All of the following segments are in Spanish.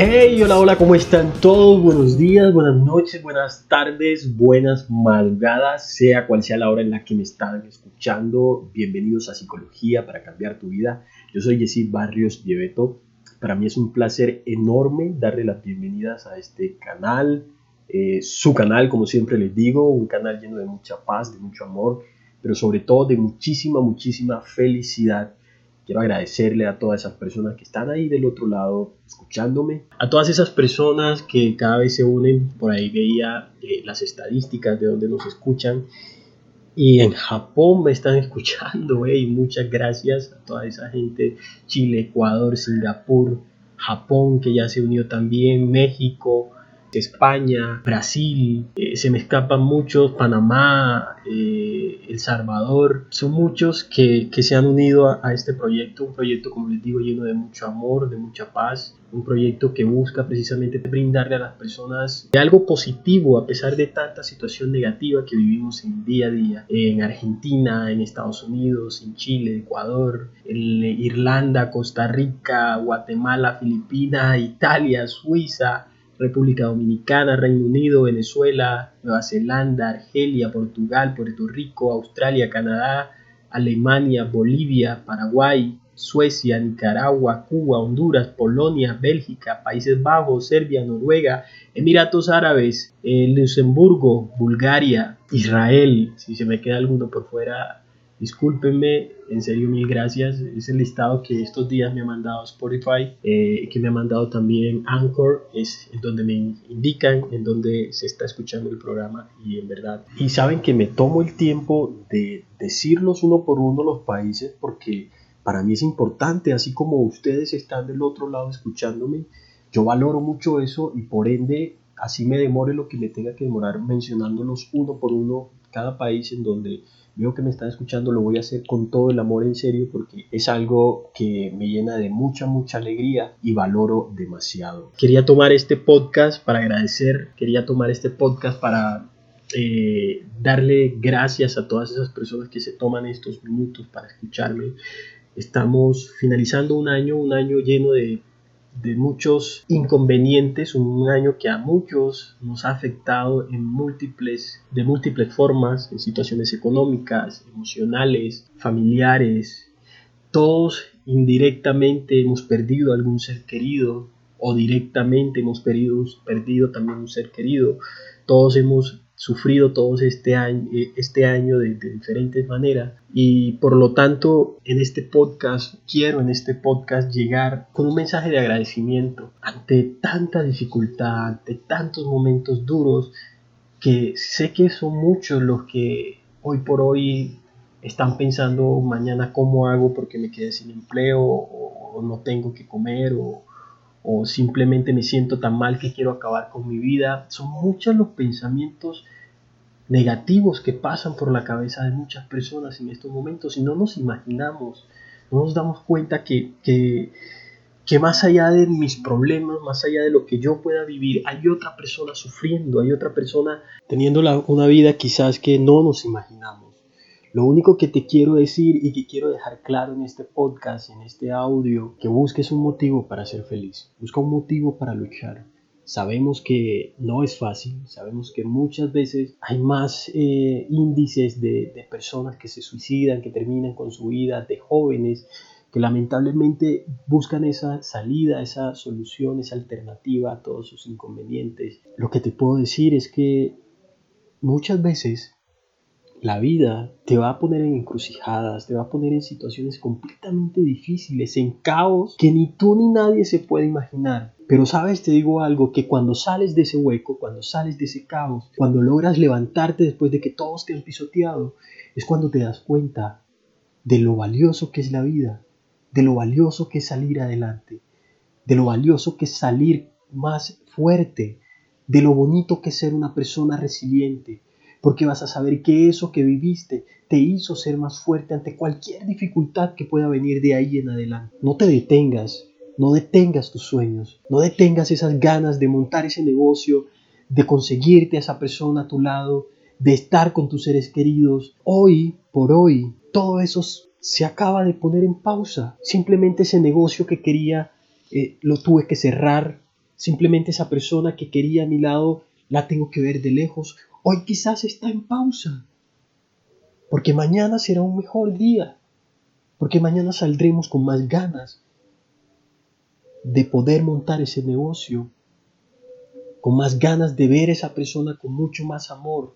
Hey, hola, hola, ¿cómo están todos? Buenos días, buenas noches, buenas tardes, buenas madrugadas, sea cual sea la hora en la que me están escuchando. Bienvenidos a Psicología para cambiar tu vida. Yo soy Yesid Barrios Lleveto. Para mí es un placer enorme darle las bienvenidas a este canal, eh, su canal, como siempre les digo, un canal lleno de mucha paz, de mucho amor, pero sobre todo de muchísima, muchísima felicidad Quiero agradecerle a todas esas personas que están ahí del otro lado escuchándome, a todas esas personas que cada vez se unen, por ahí veía eh, las estadísticas de donde nos escuchan y en Japón me están escuchando, y muchas gracias a toda esa gente, Chile, Ecuador, Singapur, Japón que ya se unió también, México, España, Brasil, eh, se me escapan muchos, Panamá, eh, El Salvador, son muchos que, se han unido a, este proyecto, un proyecto como les digo lleno de mucho amor, de mucha paz, un proyecto que busca precisamente brindarle a las personas algo positivo a pesar de tanta situación negativa que vivimos en día a día en Argentina, en Estados Unidos, en Chile, Ecuador, Irlanda, Costa Rica, Guatemala, Filipinas, Italia, Suiza, República Dominicana, Reino Unido, Venezuela, Nueva Zelanda, Argelia, Portugal, Puerto Rico, Australia, Canadá, Alemania, Bolivia, Paraguay, Suecia, Nicaragua, Cuba, Honduras, Polonia, Bélgica, Países Bajos, Serbia, Noruega, Emiratos Árabes, eh, Luxemburgo, Bulgaria, Israel. Si se me queda alguno por fuera, Discúlpenme, en serio mil gracias. Es el listado que estos días me ha mandado Spotify, eh, que me ha mandado también Anchor, es donde me indican en donde se está escuchando el programa y en verdad. Y saben que me tomo el tiempo de decirlos uno por uno los países porque para mí es importante, así como ustedes están del otro lado escuchándome, yo valoro mucho eso y por ende así me demore lo que me tenga que demorar mencionándolos uno por uno cada país en donde veo que me están escuchando, lo voy a hacer con todo el amor en serio porque es algo que me llena de mucha, mucha alegría y valoro demasiado. Quería tomar este podcast para agradecer, quería tomar este podcast para eh, darle gracias a todas esas personas que se toman estos minutos para escucharme. Estamos finalizando un año, un año lleno de de muchos inconvenientes, un año que a muchos nos ha afectado en múltiples, de múltiples formas, en situaciones económicas, emocionales, familiares. Todos indirectamente hemos perdido algún ser querido o directamente hemos perdido, perdido también un ser querido. Todos hemos sufrido todos este año, eh, este año de, diferentes maneras. Y por lo tanto en este podcast quiero en este podcast llegar con un mensaje de agradecimiento ante tanta dificultad, ante tantos momentos duros que sé que son muchos los que hoy por hoy están pensando mañana cómo hago porque me quedé sin empleo o no tengo que comer o, o simplemente me siento tan mal que quiero acabar con mi vida. Son muchos los pensamientos negativos que pasan por la cabeza de muchas personas en estos momentos y no nos imaginamos, no nos damos cuenta que, que, que más allá de mis problemas, más allá de lo que yo pueda vivir, hay otra persona sufriendo, hay otra persona teniendo una vida quizás que no nos imaginamos. Lo único que te quiero decir y que quiero dejar claro en este podcast, en este audio, que busques un motivo para ser feliz. Busca un motivo para luchar. Sabemos que no es fácil, sabemos que muchas veces hay más eh, índices de, de personas que se suicidan, que terminan con su vida, de jóvenes que lamentablemente buscan esa salida, esa solución, esa alternativa a todos sus inconvenientes. Lo que te puedo decir es que muchas veces la vida te va a poner en encrucijadas, te va a poner en situaciones completamente difíciles, en caos que ni tú ni nadie se puede imaginar. Pero sabes, te digo algo, que cuando sales de ese hueco, cuando sales de ese caos, cuando logras levantarte después de que todos te han pisoteado, es cuando te das cuenta de lo valioso que es la vida, de lo valioso que es salir adelante, de lo valioso que es salir más fuerte, de lo bonito que es ser una persona resiliente, porque vas a saber que eso que viviste te hizo ser más fuerte ante cualquier dificultad que pueda venir de ahí en adelante. No te detengas, no detengas tus sueños, no detengas esas ganas de montar ese negocio, de conseguirte a esa persona a tu lado, de estar con tus seres queridos. Hoy, por hoy, todo eso se acaba de poner en pausa. Simplemente ese negocio que quería eh, lo tuve que cerrar. Simplemente esa persona que quería a mi lado la tengo que ver de lejos. Hoy quizás está en pausa. Porque mañana será un mejor día. Porque mañana saldremos con más ganas de poder montar ese negocio. Con más ganas de ver a esa persona con mucho más amor.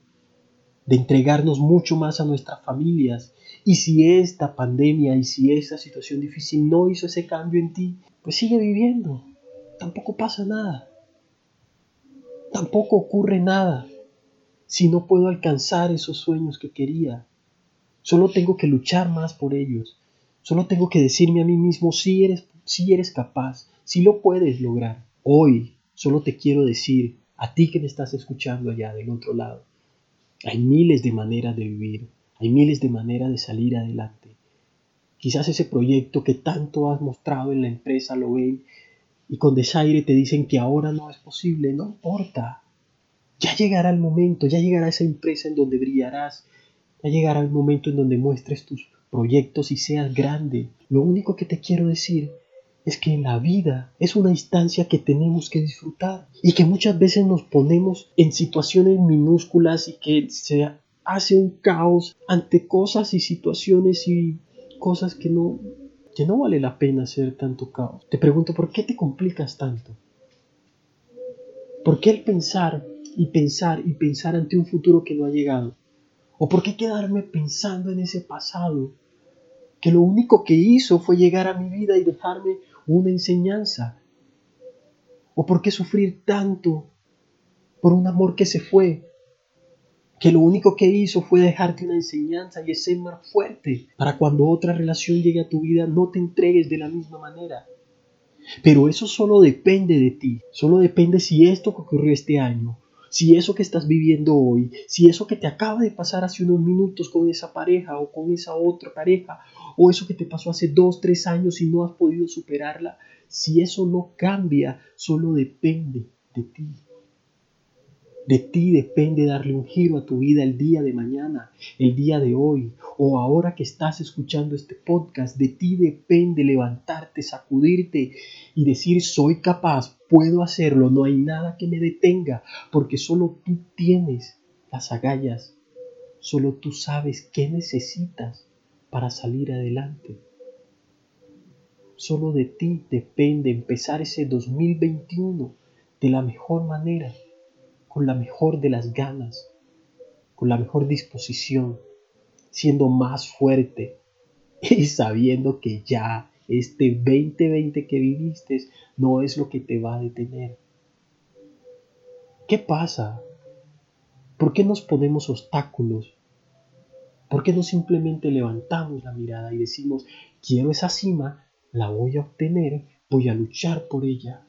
De entregarnos mucho más a nuestras familias. Y si esta pandemia y si esta situación difícil no hizo ese cambio en ti, pues sigue viviendo. Tampoco pasa nada. Tampoco ocurre nada si no puedo alcanzar esos sueños que quería. Solo tengo que luchar más por ellos. Solo tengo que decirme a mí mismo si eres, si eres capaz, si lo puedes lograr. Hoy solo te quiero decir a ti que me estás escuchando allá del otro lado. Hay miles de maneras de vivir, hay miles de maneras de salir adelante. Quizás ese proyecto que tanto has mostrado en la empresa lo ven y con desaire te dicen que ahora no es posible, no importa. Ya llegará el momento, ya llegará esa empresa en donde brillarás, ya llegará el momento en donde muestres tus proyectos y seas grande. Lo único que te quiero decir es que la vida es una instancia que tenemos que disfrutar y que muchas veces nos ponemos en situaciones minúsculas y que se hace un caos ante cosas y situaciones y cosas que no que no vale la pena hacer tanto caos. Te pregunto, ¿por qué te complicas tanto? ¿Por qué el pensar y pensar y pensar ante un futuro que no ha llegado? ¿O por qué quedarme pensando en ese pasado que lo único que hizo fue llegar a mi vida y dejarme una enseñanza? ¿O por qué sufrir tanto por un amor que se fue que lo único que hizo fue dejarte una enseñanza y es ser más fuerte para cuando otra relación llegue a tu vida no te entregues de la misma manera. Pero eso solo depende de ti, solo depende si esto que ocurrió este año, si eso que estás viviendo hoy, si eso que te acaba de pasar hace unos minutos con esa pareja o con esa otra pareja, o eso que te pasó hace dos, tres años y no has podido superarla, si eso no cambia, solo depende de ti. De ti depende darle un giro a tu vida el día de mañana, el día de hoy, o ahora que estás escuchando este podcast. De ti depende levantarte, sacudirte y decir soy capaz, puedo hacerlo, no hay nada que me detenga, porque solo tú tienes las agallas, solo tú sabes qué necesitas para salir adelante. Solo de ti depende empezar ese 2021 de la mejor manera con la mejor de las ganas, con la mejor disposición, siendo más fuerte y sabiendo que ya este 2020 que viviste no es lo que te va a detener. ¿Qué pasa? ¿Por qué nos ponemos obstáculos? ¿Por qué no simplemente levantamos la mirada y decimos, quiero esa cima, la voy a obtener, voy a luchar por ella?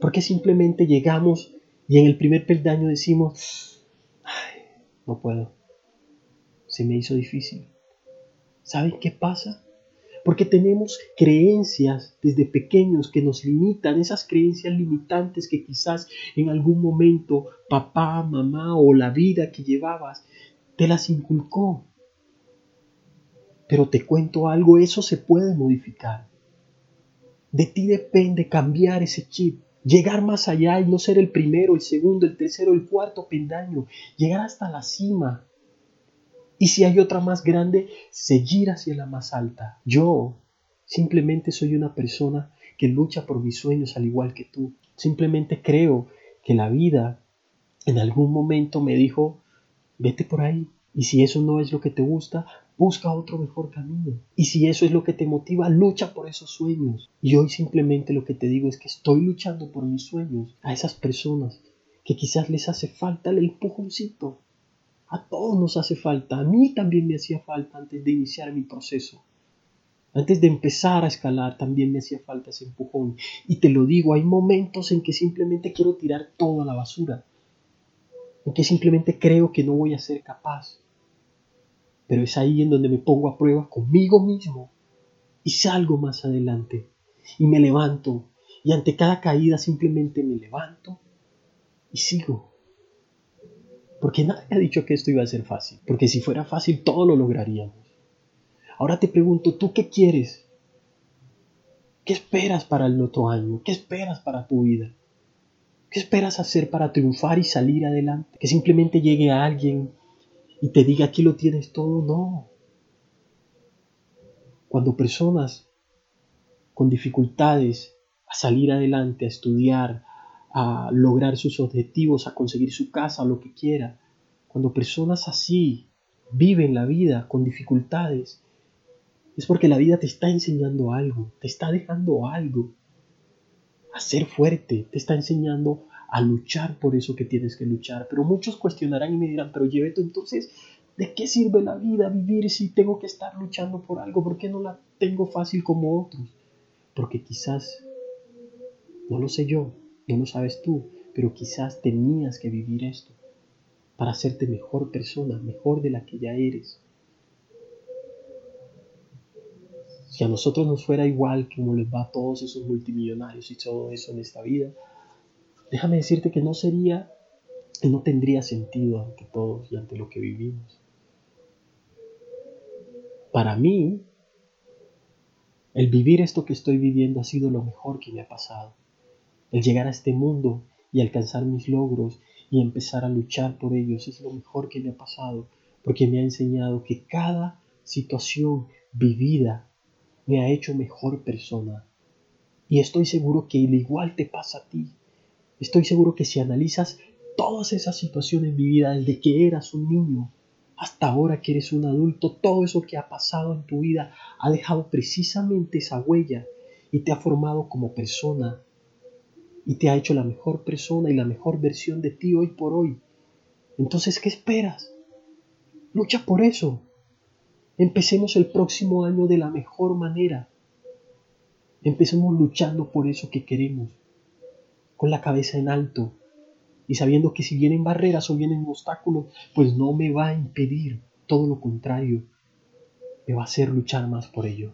¿Por qué simplemente llegamos y en el primer peldaño decimos, no puedo, se me hizo difícil. ¿Saben qué pasa? Porque tenemos creencias desde pequeños que nos limitan, esas creencias limitantes que quizás en algún momento papá, mamá o la vida que llevabas te las inculcó. Pero te cuento algo, eso se puede modificar. De ti depende cambiar ese chip llegar más allá y no ser el primero, el segundo, el tercero, el cuarto pendaño, llegar hasta la cima. Y si hay otra más grande, seguir hacia la más alta. Yo simplemente soy una persona que lucha por mis sueños al igual que tú. Simplemente creo que la vida en algún momento me dijo, vete por ahí. Y si eso no es lo que te gusta, Busca otro mejor camino. Y si eso es lo que te motiva, lucha por esos sueños. Y hoy simplemente lo que te digo es que estoy luchando por mis sueños. A esas personas que quizás les hace falta el empujoncito. A todos nos hace falta. A mí también me hacía falta antes de iniciar mi proceso. Antes de empezar a escalar también me hacía falta ese empujón. Y te lo digo, hay momentos en que simplemente quiero tirar todo a la basura. en que simplemente creo que no voy a ser capaz. Pero es ahí en donde me pongo a prueba conmigo mismo y salgo más adelante y me levanto y ante cada caída simplemente me levanto y sigo. Porque nadie ha dicho que esto iba a ser fácil, porque si fuera fácil todo lo lograríamos. Ahora te pregunto, ¿tú qué quieres? ¿Qué esperas para el otro año? ¿Qué esperas para tu vida? ¿Qué esperas hacer para triunfar y salir adelante? Que simplemente llegue a alguien y te diga aquí lo tienes todo. No. Cuando personas con dificultades a salir adelante, a estudiar, a lograr sus objetivos, a conseguir su casa, lo que quiera, cuando personas así viven la vida con dificultades, es porque la vida te está enseñando algo, te está dejando algo. A ser fuerte, te está enseñando a luchar por eso que tienes que luchar. Pero muchos cuestionarán y me dirán, pero Yebeto, entonces, ¿de qué sirve la vida vivir si tengo que estar luchando por algo? ¿Por qué no la tengo fácil como otros? Porque quizás, no lo sé yo, no lo sabes tú, pero quizás tenías que vivir esto para hacerte mejor persona, mejor de la que ya eres. Si a nosotros nos fuera igual como les va a todos esos multimillonarios y todo eso en esta vida, déjame decirte que no sería, no tendría sentido ante todos y ante lo que vivimos. Para mí, el vivir esto que estoy viviendo ha sido lo mejor que me ha pasado. El llegar a este mundo y alcanzar mis logros y empezar a luchar por ellos es lo mejor que me ha pasado, porque me ha enseñado que cada situación vivida me ha hecho mejor persona. Y estoy seguro que al igual te pasa a ti. Estoy seguro que si analizas todas esas situaciones vida desde que eras un niño hasta ahora que eres un adulto, todo eso que ha pasado en tu vida ha dejado precisamente esa huella y te ha formado como persona y te ha hecho la mejor persona y la mejor versión de ti hoy por hoy. Entonces, ¿qué esperas? Lucha por eso. Empecemos el próximo año de la mejor manera. Empecemos luchando por eso que queremos, con la cabeza en alto y sabiendo que si vienen barreras o vienen obstáculos, pues no me va a impedir, todo lo contrario, me va a hacer luchar más por ello.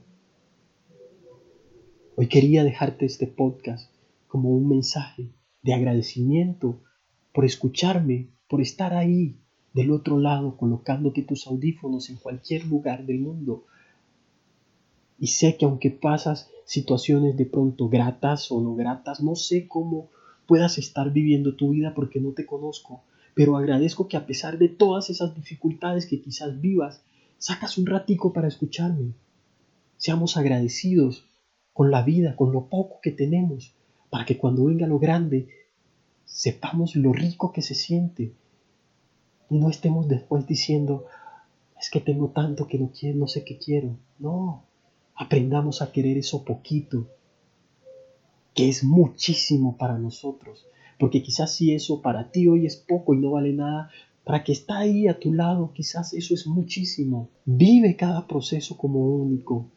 Hoy quería dejarte este podcast como un mensaje de agradecimiento por escucharme, por estar ahí, del otro lado colocándote tus audífonos en cualquier lugar del mundo. Y sé que aunque pasas situaciones de pronto gratas o no gratas, no sé cómo puedas estar viviendo tu vida porque no te conozco, pero agradezco que a pesar de todas esas dificultades que quizás vivas, sacas un ratico para escucharme. Seamos agradecidos con la vida, con lo poco que tenemos, para que cuando venga lo grande, sepamos lo rico que se siente y no estemos después diciendo, es que tengo tanto que no quiero, no sé qué quiero. No, aprendamos a querer eso poquito, que es muchísimo para nosotros. Porque quizás si eso para ti hoy es poco y no vale nada, para que está ahí a tu lado, quizás eso es muchísimo. Vive cada proceso como único.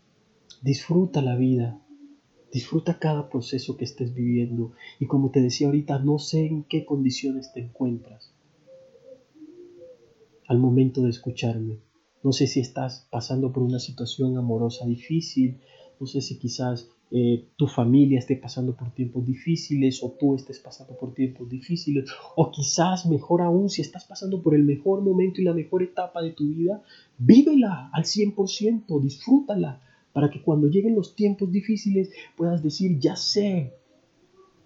Disfruta la vida. Disfruta cada proceso que estés viviendo. Y como te decía ahorita, no sé en qué condiciones te encuentras al momento de escucharme. No sé si estás pasando por una situación amorosa difícil, no sé si quizás eh, tu familia esté pasando por tiempos difíciles o tú estés pasando por tiempos difíciles o quizás mejor aún si estás pasando por el mejor momento y la mejor etapa de tu vida, vívela al 100%, disfrútala para que cuando lleguen los tiempos difíciles puedas decir, ya sé,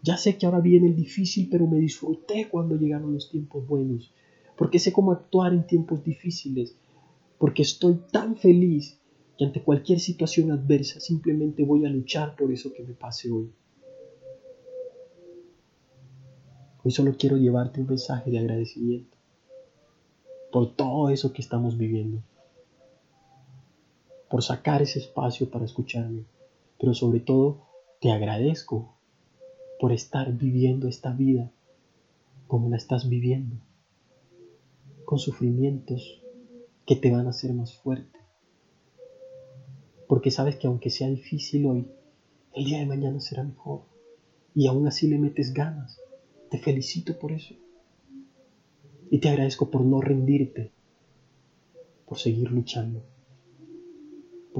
ya sé que ahora viene el difícil, pero me disfruté cuando llegaron los tiempos buenos porque sé cómo actuar en tiempos difíciles, porque estoy tan feliz que ante cualquier situación adversa simplemente voy a luchar por eso que me pase hoy. Hoy solo quiero llevarte un mensaje de agradecimiento por todo eso que estamos viviendo, por sacar ese espacio para escucharme, pero sobre todo te agradezco por estar viviendo esta vida como la estás viviendo con sufrimientos que te van a hacer más fuerte. Porque sabes que aunque sea difícil hoy, el día de mañana será mejor. Y aún así le metes ganas. Te felicito por eso. Y te agradezco por no rendirte, por seguir luchando,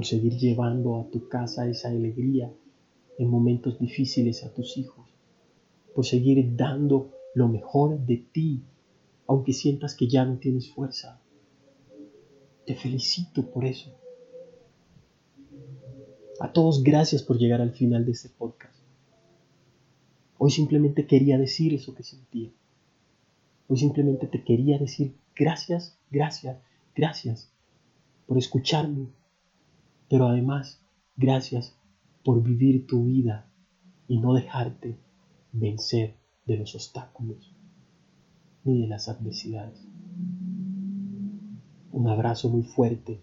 por seguir llevando a tu casa esa alegría en momentos difíciles a tus hijos, por seguir dando lo mejor de ti, aunque sientas que ya no tienes fuerza. Te felicito por eso. A todos gracias por llegar al final de este podcast. Hoy simplemente quería decir eso que sentía. Hoy simplemente te quería decir gracias, gracias, gracias por escucharme. Pero además, gracias por vivir tu vida y no dejarte vencer de los obstáculos ni de las adversidades. Un abrazo muy fuerte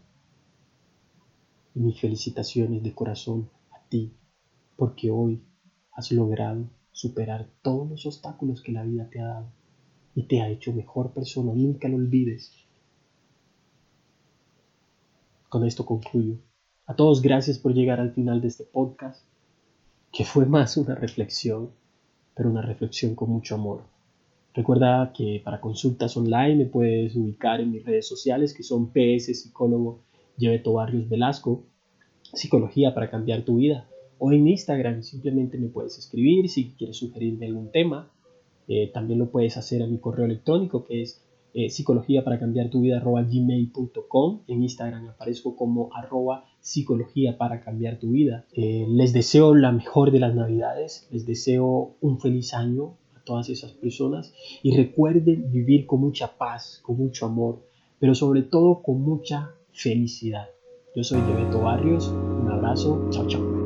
y mis felicitaciones de corazón a ti porque hoy has logrado superar todos los obstáculos que la vida te ha dado y te ha hecho mejor persona. Nunca lo olvides. Con esto concluyo. A todos gracias por llegar al final de este podcast, que fue más una reflexión, pero una reflexión con mucho amor. Recuerda que para consultas online me puedes ubicar en mis redes sociales que son PS Psicólogo Lleveto Barrios Velasco, Psicología para cambiar tu vida, o en Instagram simplemente me puedes escribir si quieres sugerirme algún tema. Eh, también lo puedes hacer a mi correo electrónico que es eh, psicología para cambiar tu vida arroba gmail.com. En Instagram aparezco como arroba psicología para cambiar tu vida. Eh, les deseo la mejor de las navidades, les deseo un feliz año a todas esas personas y recuerden vivir con mucha paz, con mucho amor, pero sobre todo con mucha felicidad. Yo soy Beto Barrios, un abrazo, chao chao.